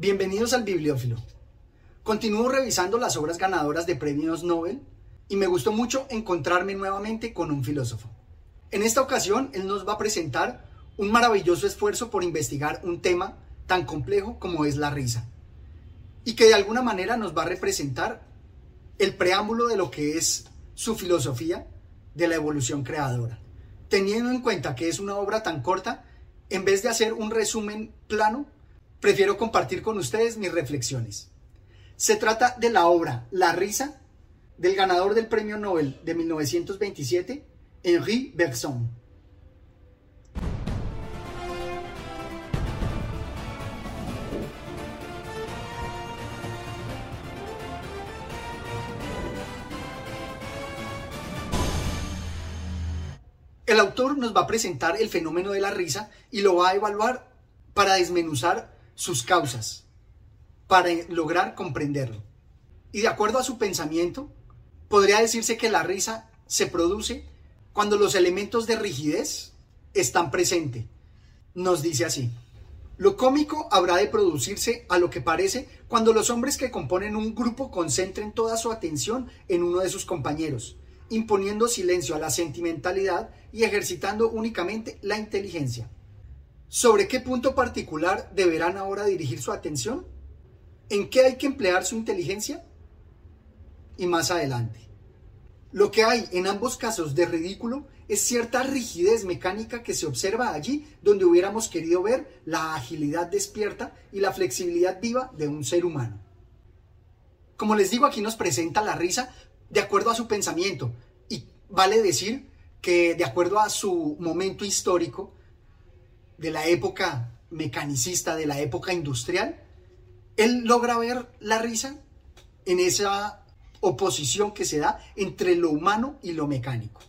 Bienvenidos al Bibliófilo. Continúo revisando las obras ganadoras de premios Nobel y me gustó mucho encontrarme nuevamente con un filósofo. En esta ocasión, él nos va a presentar un maravilloso esfuerzo por investigar un tema tan complejo como es la risa y que de alguna manera nos va a representar el preámbulo de lo que es su filosofía de la evolución creadora. Teniendo en cuenta que es una obra tan corta, en vez de hacer un resumen plano, prefiero compartir con ustedes mis reflexiones. Se trata de la obra La risa del ganador del Premio Nobel de 1927, Henri Bergson. El autor nos va a presentar el fenómeno de la risa y lo va a evaluar para desmenuzar sus causas, para lograr comprenderlo. Y de acuerdo a su pensamiento, podría decirse que la risa se produce cuando los elementos de rigidez están presentes. Nos dice así. Lo cómico habrá de producirse a lo que parece cuando los hombres que componen un grupo concentren toda su atención en uno de sus compañeros, imponiendo silencio a la sentimentalidad y ejercitando únicamente la inteligencia. ¿Sobre qué punto particular deberán ahora dirigir su atención? ¿En qué hay que emplear su inteligencia? Y más adelante. Lo que hay en ambos casos de ridículo es cierta rigidez mecánica que se observa allí donde hubiéramos querido ver la agilidad despierta y la flexibilidad viva de un ser humano. Como les digo, aquí nos presenta la risa de acuerdo a su pensamiento y vale decir que de acuerdo a su momento histórico, de la época mecanicista, de la época industrial, él logra ver la risa en esa oposición que se da entre lo humano y lo mecánico.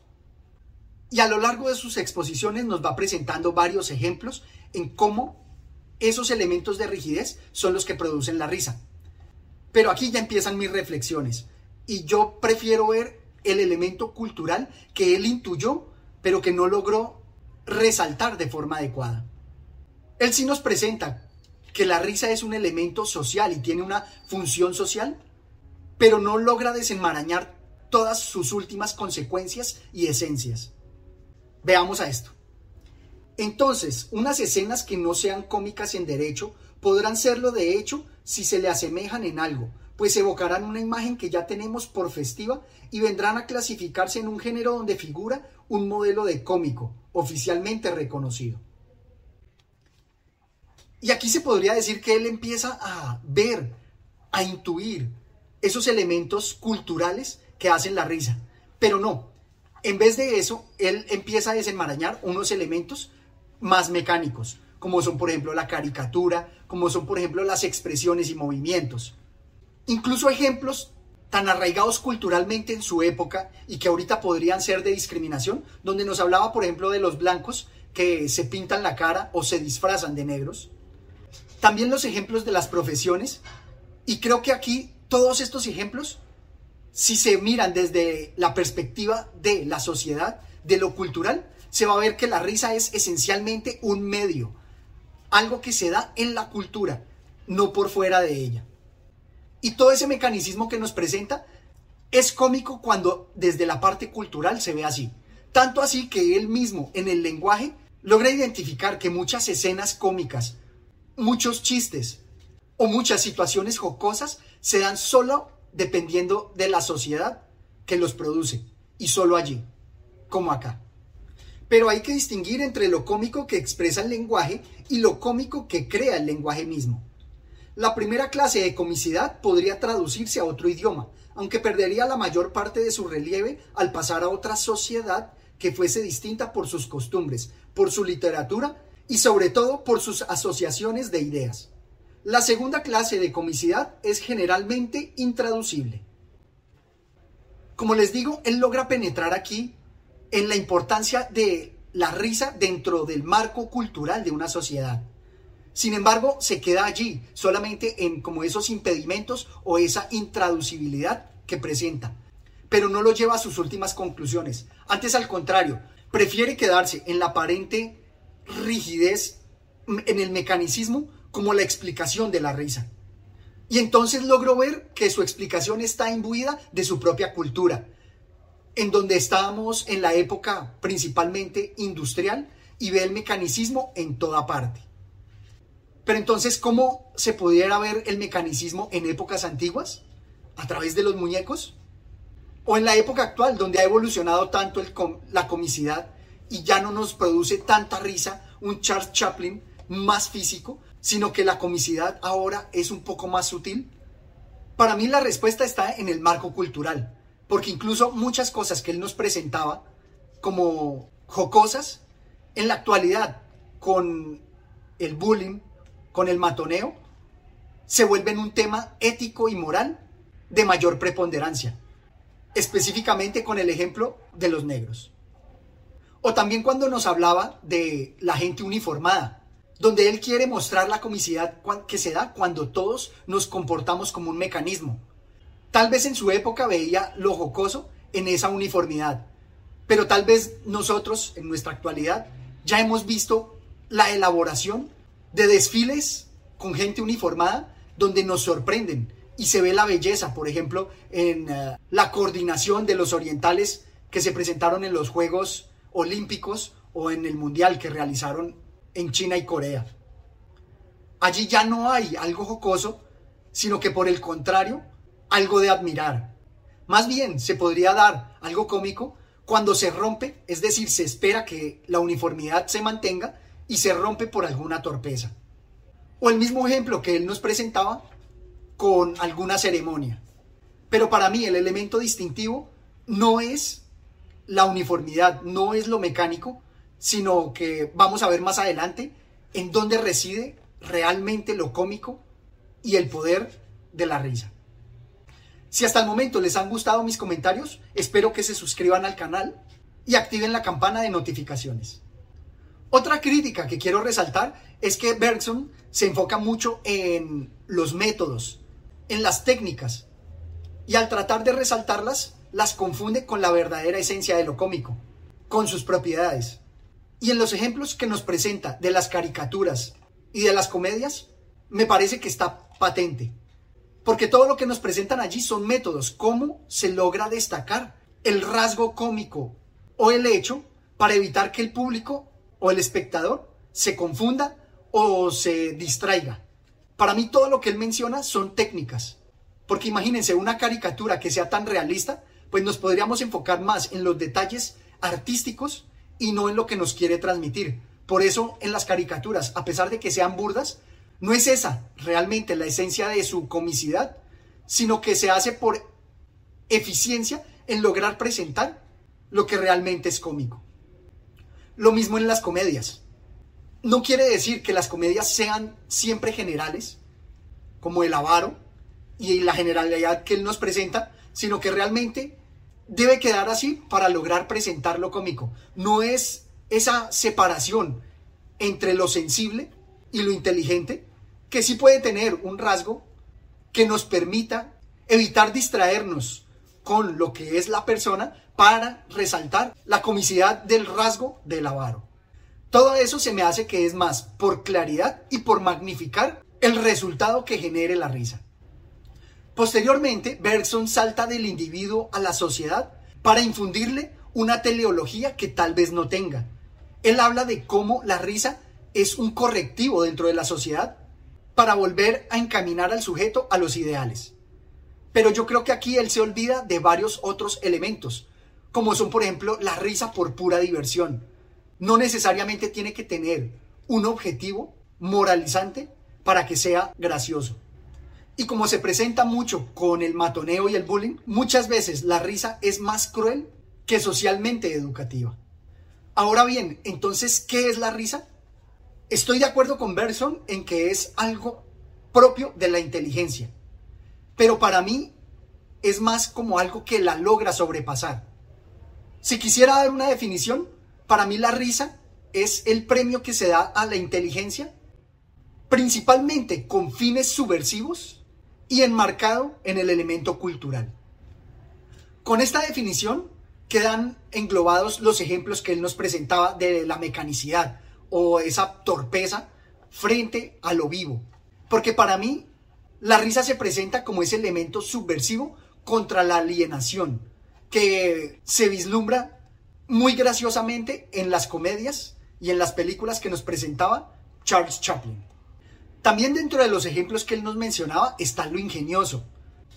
Y a lo largo de sus exposiciones nos va presentando varios ejemplos en cómo esos elementos de rigidez son los que producen la risa. Pero aquí ya empiezan mis reflexiones y yo prefiero ver el elemento cultural que él intuyó, pero que no logró resaltar de forma adecuada. Él sí nos presenta que la risa es un elemento social y tiene una función social, pero no logra desenmarañar todas sus últimas consecuencias y esencias. Veamos a esto. Entonces, unas escenas que no sean cómicas en derecho podrán serlo de hecho si se le asemejan en algo, pues evocarán una imagen que ya tenemos por festiva y vendrán a clasificarse en un género donde figura un modelo de cómico, oficialmente reconocido. Y aquí se podría decir que él empieza a ver, a intuir esos elementos culturales que hacen la risa. Pero no, en vez de eso, él empieza a desenmarañar unos elementos más mecánicos, como son por ejemplo la caricatura, como son por ejemplo las expresiones y movimientos. Incluso ejemplos tan arraigados culturalmente en su época y que ahorita podrían ser de discriminación, donde nos hablaba, por ejemplo, de los blancos que se pintan la cara o se disfrazan de negros. También los ejemplos de las profesiones. Y creo que aquí todos estos ejemplos, si se miran desde la perspectiva de la sociedad, de lo cultural, se va a ver que la risa es esencialmente un medio, algo que se da en la cultura, no por fuera de ella. Y todo ese mecanismo que nos presenta es cómico cuando desde la parte cultural se ve así. Tanto así que él mismo en el lenguaje logra identificar que muchas escenas cómicas, muchos chistes o muchas situaciones jocosas se dan solo dependiendo de la sociedad que los produce y solo allí, como acá. Pero hay que distinguir entre lo cómico que expresa el lenguaje y lo cómico que crea el lenguaje mismo. La primera clase de comicidad podría traducirse a otro idioma, aunque perdería la mayor parte de su relieve al pasar a otra sociedad que fuese distinta por sus costumbres, por su literatura y sobre todo por sus asociaciones de ideas. La segunda clase de comicidad es generalmente intraducible. Como les digo, él logra penetrar aquí en la importancia de la risa dentro del marco cultural de una sociedad. Sin embargo, se queda allí, solamente en como esos impedimentos o esa intraducibilidad que presenta, pero no lo lleva a sus últimas conclusiones. Antes, al contrario, prefiere quedarse en la aparente rigidez, en el mecanicismo, como la explicación de la risa. Y entonces logro ver que su explicación está imbuida de su propia cultura, en donde estábamos en la época principalmente industrial y ve el mecanicismo en toda parte. Pero entonces, ¿cómo se pudiera ver el mecanicismo en épocas antiguas? ¿A través de los muñecos? ¿O en la época actual, donde ha evolucionado tanto la comicidad y ya no nos produce tanta risa un Charles Chaplin más físico, sino que la comicidad ahora es un poco más sutil? Para mí la respuesta está en el marco cultural, porque incluso muchas cosas que él nos presentaba como jocosas, en la actualidad, con el bullying, con el matoneo, se vuelven un tema ético y moral de mayor preponderancia, específicamente con el ejemplo de los negros. O también cuando nos hablaba de la gente uniformada, donde él quiere mostrar la comicidad que se da cuando todos nos comportamos como un mecanismo. Tal vez en su época veía lo jocoso en esa uniformidad, pero tal vez nosotros en nuestra actualidad ya hemos visto la elaboración de desfiles con gente uniformada donde nos sorprenden y se ve la belleza, por ejemplo, en eh, la coordinación de los orientales que se presentaron en los Juegos Olímpicos o en el Mundial que realizaron en China y Corea. Allí ya no hay algo jocoso, sino que por el contrario, algo de admirar. Más bien se podría dar algo cómico cuando se rompe, es decir, se espera que la uniformidad se mantenga y se rompe por alguna torpeza. O el mismo ejemplo que él nos presentaba con alguna ceremonia. Pero para mí el elemento distintivo no es la uniformidad, no es lo mecánico, sino que vamos a ver más adelante en dónde reside realmente lo cómico y el poder de la risa. Si hasta el momento les han gustado mis comentarios, espero que se suscriban al canal y activen la campana de notificaciones. Otra crítica que quiero resaltar es que Bergson se enfoca mucho en los métodos, en las técnicas, y al tratar de resaltarlas, las confunde con la verdadera esencia de lo cómico, con sus propiedades. Y en los ejemplos que nos presenta de las caricaturas y de las comedias, me parece que está patente. Porque todo lo que nos presentan allí son métodos, cómo se logra destacar el rasgo cómico o el hecho para evitar que el público o el espectador se confunda o se distraiga. Para mí todo lo que él menciona son técnicas. Porque imagínense una caricatura que sea tan realista, pues nos podríamos enfocar más en los detalles artísticos y no en lo que nos quiere transmitir. Por eso en las caricaturas, a pesar de que sean burdas, no es esa realmente la esencia de su comicidad, sino que se hace por eficiencia en lograr presentar lo que realmente es cómico. Lo mismo en las comedias. No quiere decir que las comedias sean siempre generales, como el avaro y la generalidad que él nos presenta, sino que realmente debe quedar así para lograr presentar lo cómico. No es esa separación entre lo sensible y lo inteligente, que sí puede tener un rasgo que nos permita evitar distraernos con lo que es la persona para resaltar la comicidad del rasgo del avaro. Todo eso se me hace que es más por claridad y por magnificar el resultado que genere la risa. Posteriormente, Bergson salta del individuo a la sociedad para infundirle una teleología que tal vez no tenga. Él habla de cómo la risa es un correctivo dentro de la sociedad para volver a encaminar al sujeto a los ideales. Pero yo creo que aquí él se olvida de varios otros elementos, como son por ejemplo la risa por pura diversión. No necesariamente tiene que tener un objetivo moralizante para que sea gracioso. Y como se presenta mucho con el matoneo y el bullying, muchas veces la risa es más cruel que socialmente educativa. Ahora bien, entonces, ¿qué es la risa? Estoy de acuerdo con Berson en que es algo propio de la inteligencia, pero para mí es más como algo que la logra sobrepasar. Si quisiera dar una definición, para mí la risa es el premio que se da a la inteligencia, principalmente con fines subversivos y enmarcado en el elemento cultural. Con esta definición quedan englobados los ejemplos que él nos presentaba de la mecanicidad o esa torpeza frente a lo vivo. Porque para mí, la risa se presenta como ese elemento subversivo contra la alienación, que se vislumbra muy graciosamente en las comedias y en las películas que nos presentaba Charles Chaplin. También dentro de los ejemplos que él nos mencionaba está lo ingenioso.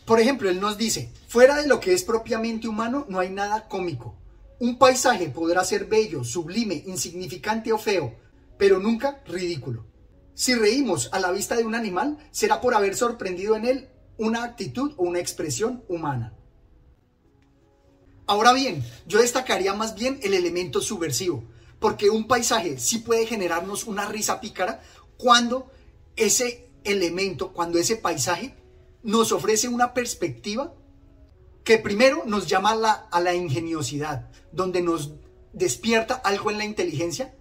Por ejemplo, él nos dice, fuera de lo que es propiamente humano no hay nada cómico. Un paisaje podrá ser bello, sublime, insignificante o feo, pero nunca ridículo. Si reímos a la vista de un animal, será por haber sorprendido en él una actitud o una expresión humana. Ahora bien, yo destacaría más bien el elemento subversivo, porque un paisaje sí puede generarnos una risa pícara cuando ese elemento, cuando ese paisaje nos ofrece una perspectiva que primero nos llama a la, a la ingeniosidad, donde nos despierta algo en la inteligencia,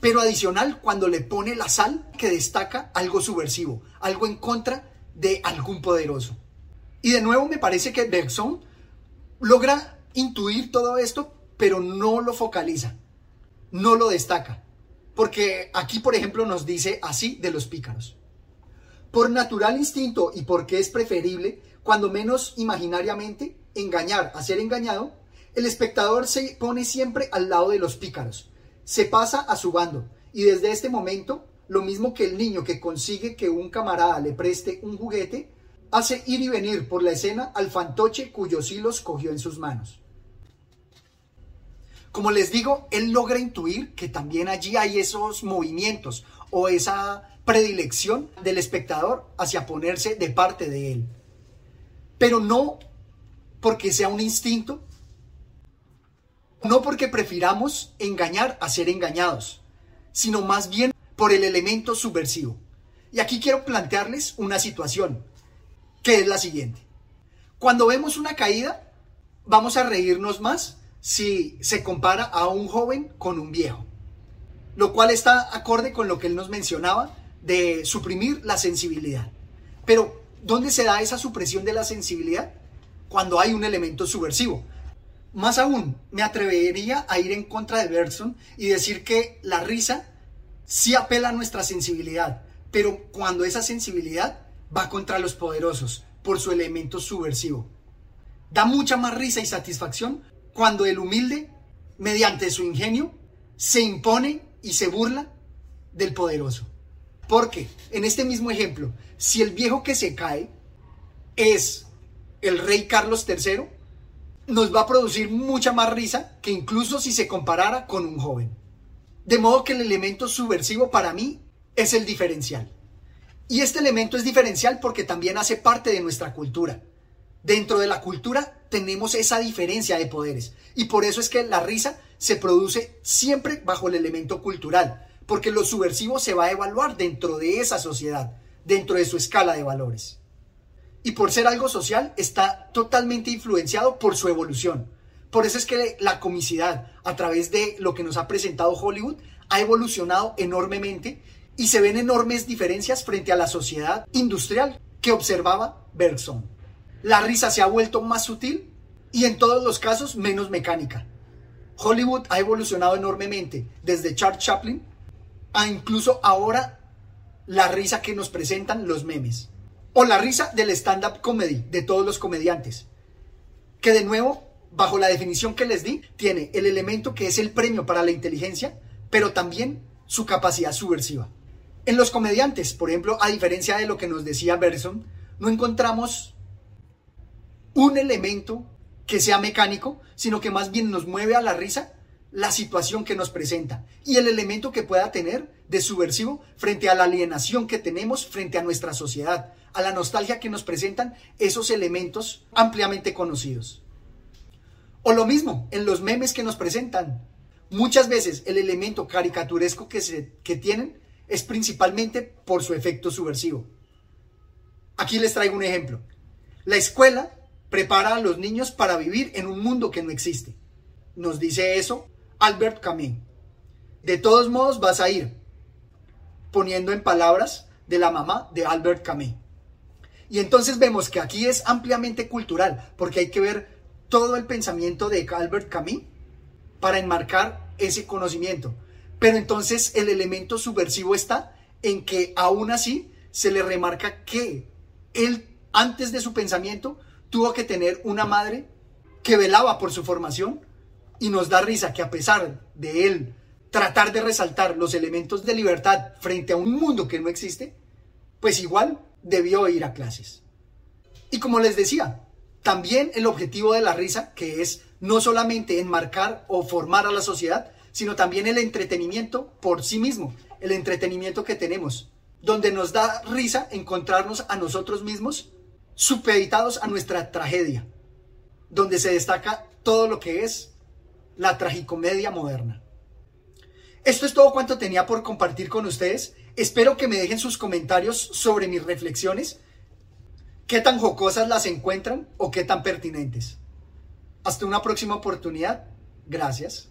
pero adicional cuando le pone la sal que destaca algo subversivo, algo en contra de algún poderoso. Y de nuevo me parece que Bergson logra intuir todo esto, pero no lo focaliza, no lo destaca. Porque aquí, por ejemplo, nos dice así de los pícaros. Por natural instinto y porque es preferible, cuando menos imaginariamente, engañar a ser engañado, el espectador se pone siempre al lado de los pícaros, se pasa a su bando y desde este momento, lo mismo que el niño que consigue que un camarada le preste un juguete, hace ir y venir por la escena al fantoche cuyos hilos cogió en sus manos. Como les digo, él logra intuir que también allí hay esos movimientos o esa predilección del espectador hacia ponerse de parte de él. Pero no porque sea un instinto, no porque prefiramos engañar a ser engañados, sino más bien por el elemento subversivo. Y aquí quiero plantearles una situación, que es la siguiente. Cuando vemos una caída, vamos a reírnos más si se compara a un joven con un viejo, lo cual está acorde con lo que él nos mencionaba de suprimir la sensibilidad. Pero, ¿dónde se da esa supresión de la sensibilidad? Cuando hay un elemento subversivo. Más aún, me atrevería a ir en contra de Bergson y decir que la risa sí apela a nuestra sensibilidad, pero cuando esa sensibilidad va contra los poderosos por su elemento subversivo. Da mucha más risa y satisfacción cuando el humilde, mediante su ingenio, se impone y se burla del poderoso. Porque en este mismo ejemplo, si el viejo que se cae es el rey Carlos III, nos va a producir mucha más risa que incluso si se comparara con un joven. De modo que el elemento subversivo para mí es el diferencial. Y este elemento es diferencial porque también hace parte de nuestra cultura. Dentro de la cultura tenemos esa diferencia de poderes y por eso es que la risa se produce siempre bajo el elemento cultural, porque lo subversivo se va a evaluar dentro de esa sociedad, dentro de su escala de valores. Y por ser algo social está totalmente influenciado por su evolución. Por eso es que la comicidad, a través de lo que nos ha presentado Hollywood, ha evolucionado enormemente y se ven enormes diferencias frente a la sociedad industrial que observaba Bergson. La risa se ha vuelto más sutil y en todos los casos menos mecánica. Hollywood ha evolucionado enormemente desde Charles Chaplin a incluso ahora la risa que nos presentan los memes. O la risa del stand-up comedy de todos los comediantes. Que de nuevo, bajo la definición que les di, tiene el elemento que es el premio para la inteligencia, pero también su capacidad subversiva. En los comediantes, por ejemplo, a diferencia de lo que nos decía Berson, no encontramos un elemento que sea mecánico, sino que más bien nos mueve a la risa la situación que nos presenta y el elemento que pueda tener de subversivo frente a la alienación que tenemos frente a nuestra sociedad, a la nostalgia que nos presentan esos elementos ampliamente conocidos. O lo mismo en los memes que nos presentan. Muchas veces el elemento caricaturesco que, se, que tienen es principalmente por su efecto subversivo. Aquí les traigo un ejemplo. La escuela prepara a los niños para vivir en un mundo que no existe. Nos dice eso Albert Camus. De todos modos vas a ir poniendo en palabras de la mamá de Albert Camus. Y entonces vemos que aquí es ampliamente cultural, porque hay que ver todo el pensamiento de Albert Camus para enmarcar ese conocimiento. Pero entonces el elemento subversivo está en que aún así se le remarca que él, antes de su pensamiento, tuvo que tener una madre que velaba por su formación y nos da risa que a pesar de él tratar de resaltar los elementos de libertad frente a un mundo que no existe, pues igual debió ir a clases. Y como les decía, también el objetivo de la risa, que es no solamente enmarcar o formar a la sociedad, sino también el entretenimiento por sí mismo, el entretenimiento que tenemos, donde nos da risa encontrarnos a nosotros mismos supeditados a nuestra tragedia, donde se destaca todo lo que es la tragicomedia moderna. Esto es todo cuanto tenía por compartir con ustedes. Espero que me dejen sus comentarios sobre mis reflexiones, qué tan jocosas las encuentran o qué tan pertinentes. Hasta una próxima oportunidad. Gracias.